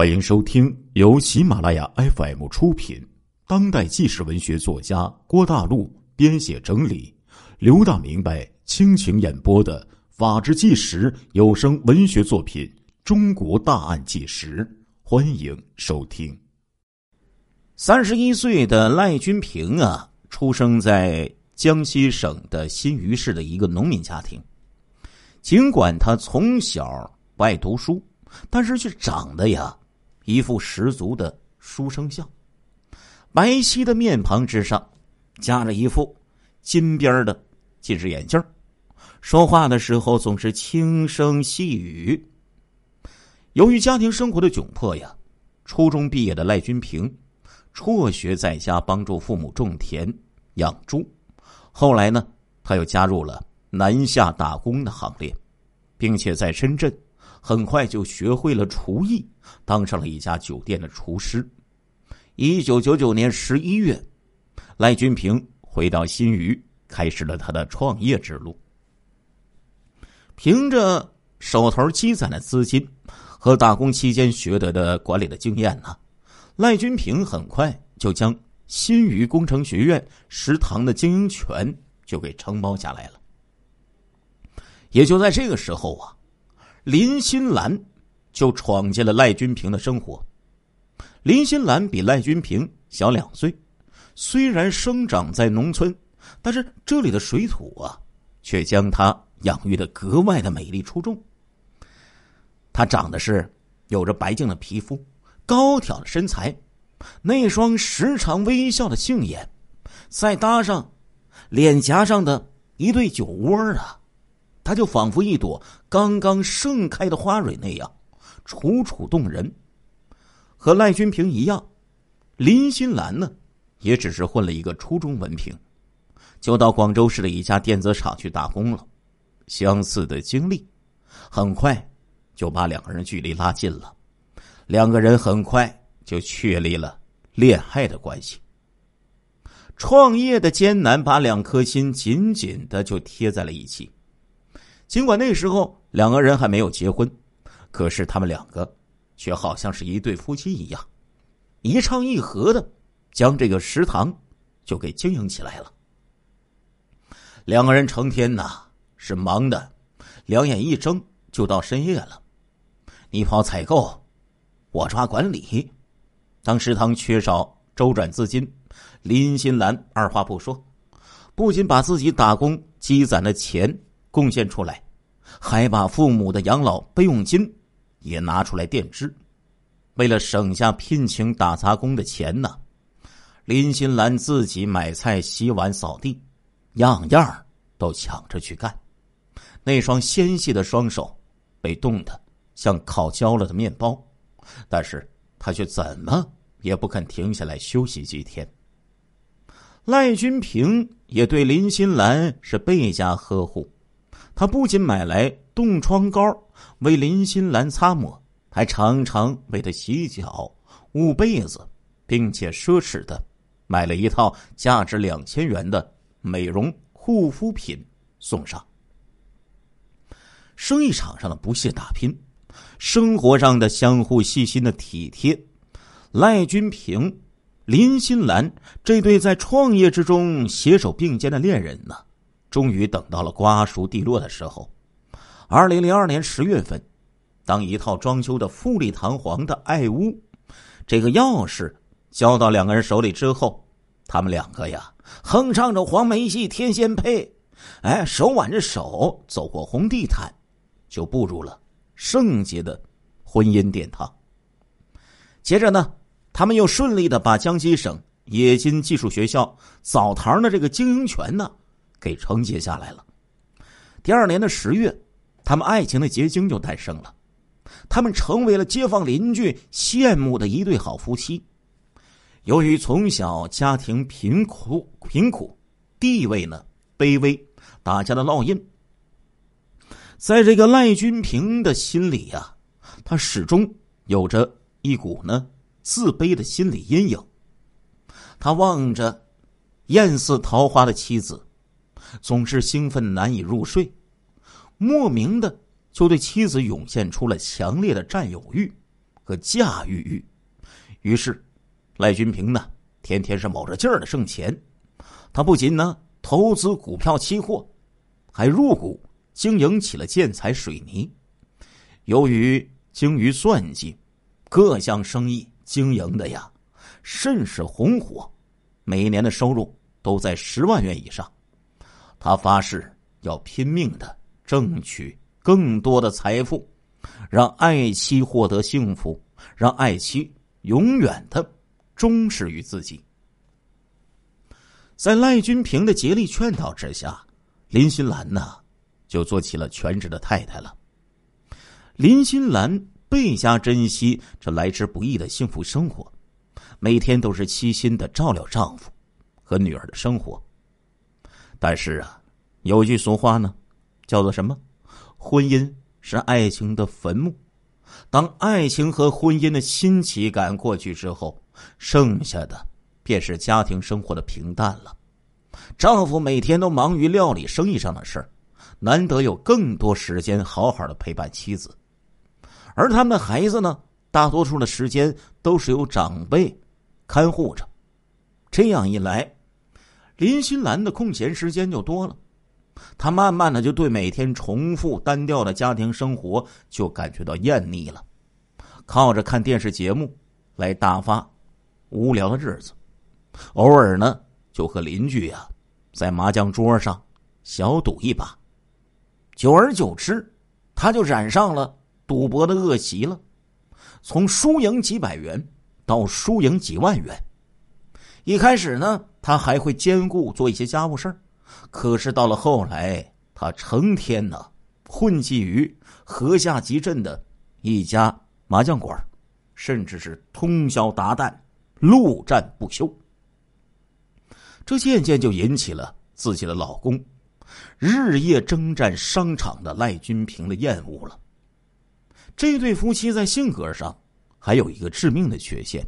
欢迎收听由喜马拉雅 FM 出品、当代纪实文学作家郭大陆编写整理、刘大明白倾情演播的《法制纪实》有声文学作品《中国大案纪实》，欢迎收听。三十一岁的赖君平啊，出生在江西省的新余市的一个农民家庭。尽管他从小不爱读书，但是却长得呀。一副十足的书生相，白皙的面庞之上，夹着一副金边的近视眼镜说话的时候总是轻声细语。由于家庭生活的窘迫呀，初中毕业的赖君平辍学在家，帮助父母种田养猪。后来呢，他又加入了南下打工的行列，并且在深圳。很快就学会了厨艺，当上了一家酒店的厨师。一九九九年十一月，赖君平回到新余，开始了他的创业之路。凭着手头积攒的资金和打工期间学得的管理的经验呢，赖君平很快就将新余工程学院食堂的经营权就给承包下来了。也就在这个时候啊。林心兰就闯进了赖君平的生活。林心兰比赖君平小两岁，虽然生长在农村，但是这里的水土啊，却将她养育的格外的美丽出众。她长得是有着白净的皮肤、高挑的身材，那双时常微笑的杏眼，再搭上脸颊上的一对酒窝啊。他就仿佛一朵刚刚盛开的花蕊那样，楚楚动人。和赖君平一样，林心兰呢，也只是混了一个初中文凭，就到广州市的一家电子厂去打工了。相似的经历，很快就把两个人距离拉近了。两个人很快就确立了恋爱的关系。创业的艰难把两颗心紧紧的就贴在了一起。尽管那时候两个人还没有结婚，可是他们两个却好像是一对夫妻一样，一唱一和的将这个食堂就给经营起来了。两个人成天呐是忙的，两眼一睁就到深夜了。你跑采购，我抓管理。当食堂缺少周转资金，林心兰二话不说，不仅把自己打工积攒的钱。贡献出来，还把父母的养老备用金也拿出来垫支。为了省下聘请打杂工的钱呢，林心兰自己买菜、洗碗、扫地，样样都抢着去干。那双纤细的双手被冻得像烤焦了的面包，但是他却怎么也不肯停下来休息几天。赖君平也对林心兰是倍加呵护。他不仅买来冻疮膏为林心兰擦抹，还常常为她洗脚、捂被子，并且奢侈的买了一套价值两千元的美容护肤品送上。生意场上的不懈打拼，生活上的相互细心的体贴，赖君平、林心兰这对在创业之中携手并肩的恋人呢？终于等到了瓜熟蒂落的时候。二零零二年十月份，当一套装修的富丽堂皇的爱屋，这个钥匙交到两个人手里之后，他们两个呀，哼唱着黄梅戏、天仙配，哎，手挽着手走过红地毯，就步入了圣洁的婚姻殿堂。接着呢，他们又顺利的把江西省冶金技术学校澡堂的这个经营权呢。给承接下来了。第二年的十月，他们爱情的结晶就诞生了，他们成为了街坊邻居羡慕的一对好夫妻。由于从小家庭贫苦，贫苦地位呢卑微，大家的烙印，在这个赖君平的心里呀，他始终有着一股呢自卑的心理阴影。他望着艳似桃花的妻子。总是兴奋难以入睡，莫名的就对妻子涌现出了强烈的占有欲和驾驭欲。于是，赖君平呢，天天是卯着劲儿的挣钱。他不仅呢投资股票期货，还入股经营起了建材水泥。由于精于算计，各项生意经营的呀甚是红火，每一年的收入都在十万元以上。他发誓要拼命的争取更多的财富，让爱妻获得幸福，让爱妻永远的忠实于自己。在赖君平的竭力劝导之下，林心兰呢就做起了全职的太太了。林心兰倍加珍惜这来之不易的幸福生活，每天都是悉心的照料丈夫和女儿的生活。但是啊，有句俗话呢，叫做什么？婚姻是爱情的坟墓。当爱情和婚姻的新奇感过去之后，剩下的便是家庭生活的平淡了。丈夫每天都忙于料理生意上的事儿，难得有更多时间好好的陪伴妻子。而他们的孩子呢，大多数的时间都是由长辈看护着。这样一来，林心兰的空闲时间就多了。她慢慢的就对每天重复单调的家庭生活就感觉到厌腻了，靠着看电视节目来打发无聊的日子。偶尔呢，就和邻居呀在麻将桌上小赌一把。久而久之，他就染上了。赌博的恶习了，从输赢几百元到输赢几万元。一开始呢，他还会兼顾做一些家务事儿，可是到了后来，他成天呢混迹于河下集镇的一家麻将馆，甚至是通宵达旦、陆战不休。这渐渐就引起了自己的老公日夜征战商场的赖君平的厌恶了。这对夫妻在性格上还有一个致命的缺陷。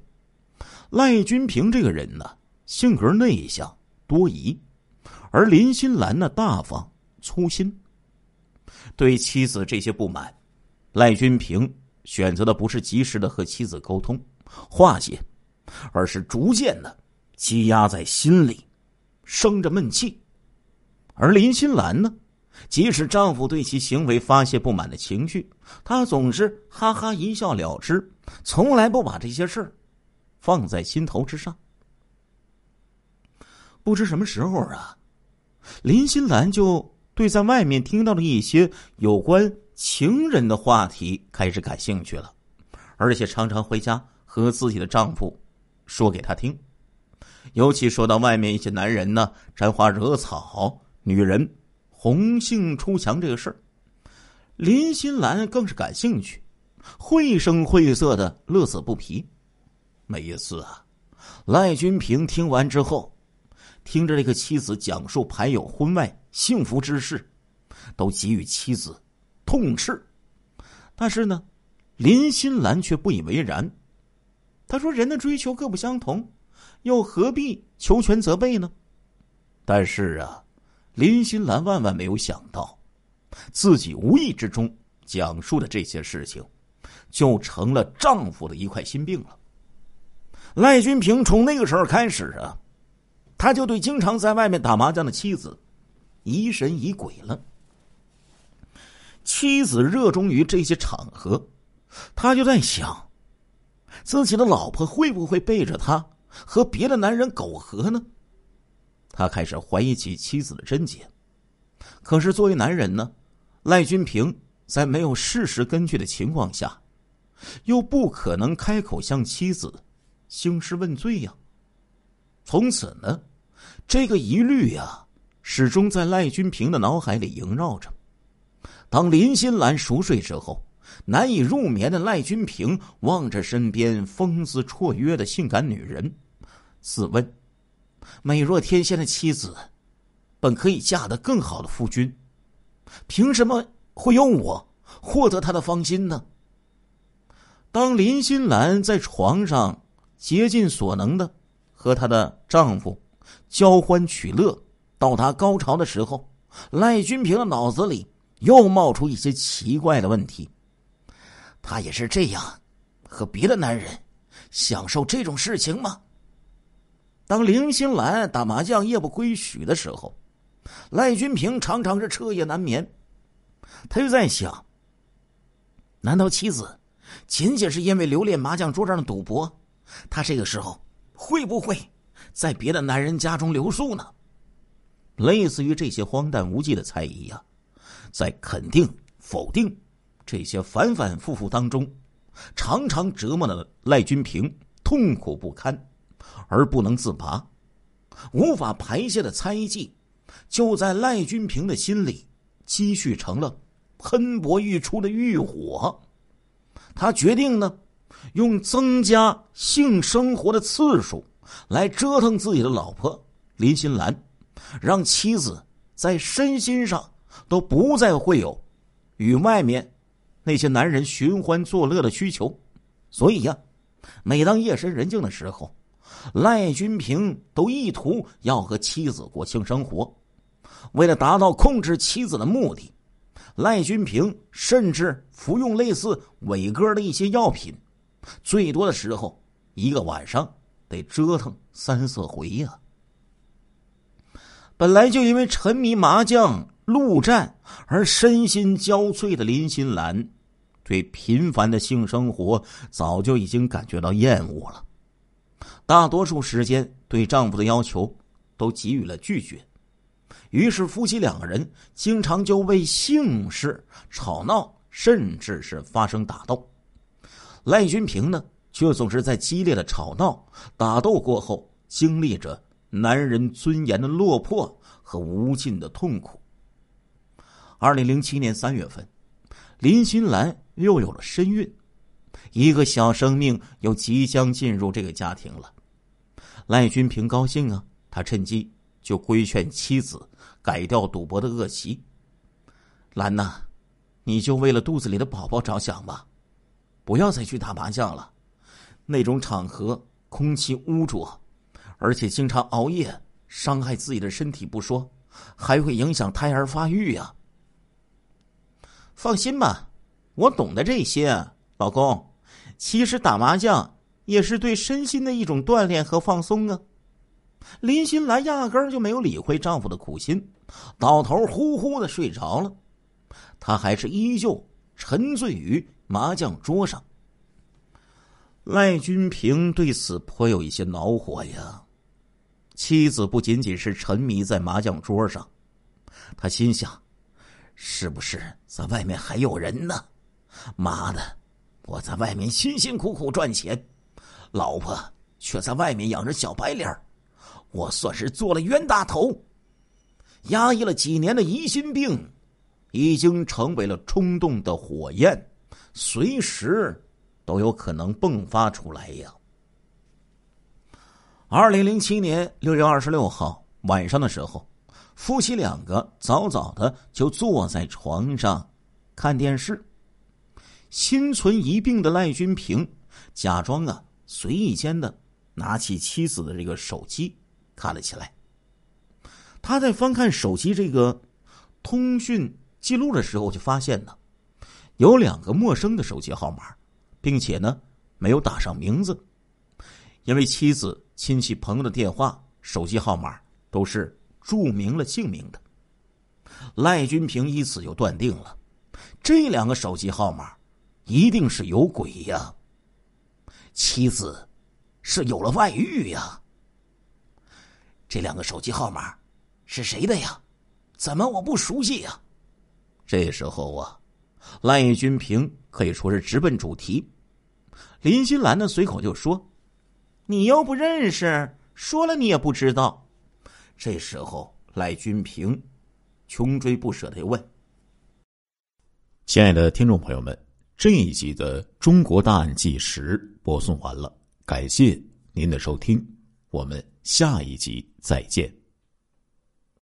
赖君平这个人呢，性格内向多疑，而林心兰呢，大方粗心。对妻子这些不满，赖君平选择的不是及时的和妻子沟通化解，而是逐渐的积压在心里，生着闷气。而林心兰呢？即使丈夫对其行为发泄不满的情绪，她总是哈哈一笑了之，从来不把这些事儿放在心头之上。不知什么时候啊，林心兰就对在外面听到的一些有关情人的话题开始感兴趣了，而且常常回家和自己的丈夫说给他听，尤其说到外面一些男人呢沾花惹草，女人。红杏出墙这个事儿，林心兰更是感兴趣，绘声绘色的乐此不疲。每一次啊，赖君平听完之后，听着这个妻子讲述排友婚外幸福之事，都给予妻子痛斥。但是呢，林心兰却不以为然。他说：“人的追求各不相同，又何必求全责备呢？”但是啊。林心兰万万没有想到，自己无意之中讲述的这些事情，就成了丈夫的一块心病了。赖君平从那个时候开始啊，他就对经常在外面打麻将的妻子疑神疑鬼了。妻子热衷于这些场合，他就在想，自己的老婆会不会背着他和别的男人苟合呢？他开始怀疑起妻子的贞洁，可是作为男人呢，赖君平在没有事实根据的情况下，又不可能开口向妻子兴师问罪呀。从此呢，这个疑虑呀，始终在赖君平的脑海里萦绕着。当林心兰熟睡之后，难以入眠的赖君平望着身边风姿绰约的性感女人，自问。美若天仙的妻子，本可以嫁得更好的夫君，凭什么会由我获得他的芳心呢？当林心兰在床上竭尽所能的和她的丈夫交欢取乐，到达高潮的时候，赖君平的脑子里又冒出一些奇怪的问题。他也是这样和别的男人享受这种事情吗？当林心兰打麻将夜不归宿的时候，赖君平常常是彻夜难眠。他就在想：难道妻子仅仅是因为留恋麻将桌上的赌博，他这个时候会不会在别的男人家中留宿呢？类似于这些荒诞无稽的猜疑呀，在肯定、否定这些反反复复当中，常常折磨的赖君平痛苦不堪，而不能自拔，无法排泄的猜忌，就在赖君平的心里积蓄成了喷薄欲出的欲火。他决定呢，用增加性生活的次数来折腾自己的老婆林心兰。让妻子在身心上都不再会有与外面那些男人寻欢作乐的需求，所以呀，每当夜深人静的时候，赖君平都意图要和妻子过性生活。为了达到控制妻子的目的，赖君平甚至服用类似伟哥的一些药品，最多的时候一个晚上得折腾三四回呀。本来就因为沉迷麻将、陆战而身心交瘁的林心兰，对频繁的性生活早就已经感觉到厌恶了。大多数时间对丈夫的要求都给予了拒绝，于是夫妻两个人经常就为性事吵闹，甚至是发生打斗。赖君平呢，却总是在激烈的吵闹、打斗过后，经历着。男人尊严的落魄和无尽的痛苦。二零零七年三月份，林心兰又有了身孕，一个小生命又即将进入这个家庭了。赖君平高兴啊，他趁机就规劝妻子改掉赌博的恶习。兰呐，你就为了肚子里的宝宝着想吧，不要再去打麻将了，那种场合空气污浊。而且经常熬夜，伤害自己的身体不说，还会影响胎儿发育呀。放心吧，我懂得这些，老公。其实打麻将也是对身心的一种锻炼和放松啊。林心兰压根儿就没有理会丈夫的苦心，倒头呼呼的睡着了。她还是依旧沉醉于麻将桌上。赖君平对此颇有一些恼火呀。妻子不仅仅是沉迷在麻将桌上，他心想：是不是在外面还有人呢？妈的，我在外面辛辛苦苦赚钱，老婆却在外面养着小白脸我算是做了冤大头。压抑了几年的疑心病，已经成为了冲动的火焰，随时都有可能迸发出来呀。二零零七年六月二十六号晚上的时候，夫妻两个早早的就坐在床上看电视。心存疑病的赖君平假装啊，随意间的拿起妻子的这个手机看了起来。他在翻看手机这个通讯记录的时候，就发现呢，有两个陌生的手机号码，并且呢没有打上名字，因为妻子。亲戚朋友的电话、手机号码都是注明了姓名的。赖君平以此就断定了，这两个手机号码一定是有鬼呀！妻子是有了外遇呀！这两个手机号码是谁的呀？怎么我不熟悉呀？这时候啊，赖君平可以说是直奔主题。林心兰呢，随口就说。你又不认识，说了你也不知道。这时候，赖君平穷追不舍的问：“亲爱的听众朋友们，这一集的《中国大案纪实》播送完了，感谢您的收听，我们下一集再见。”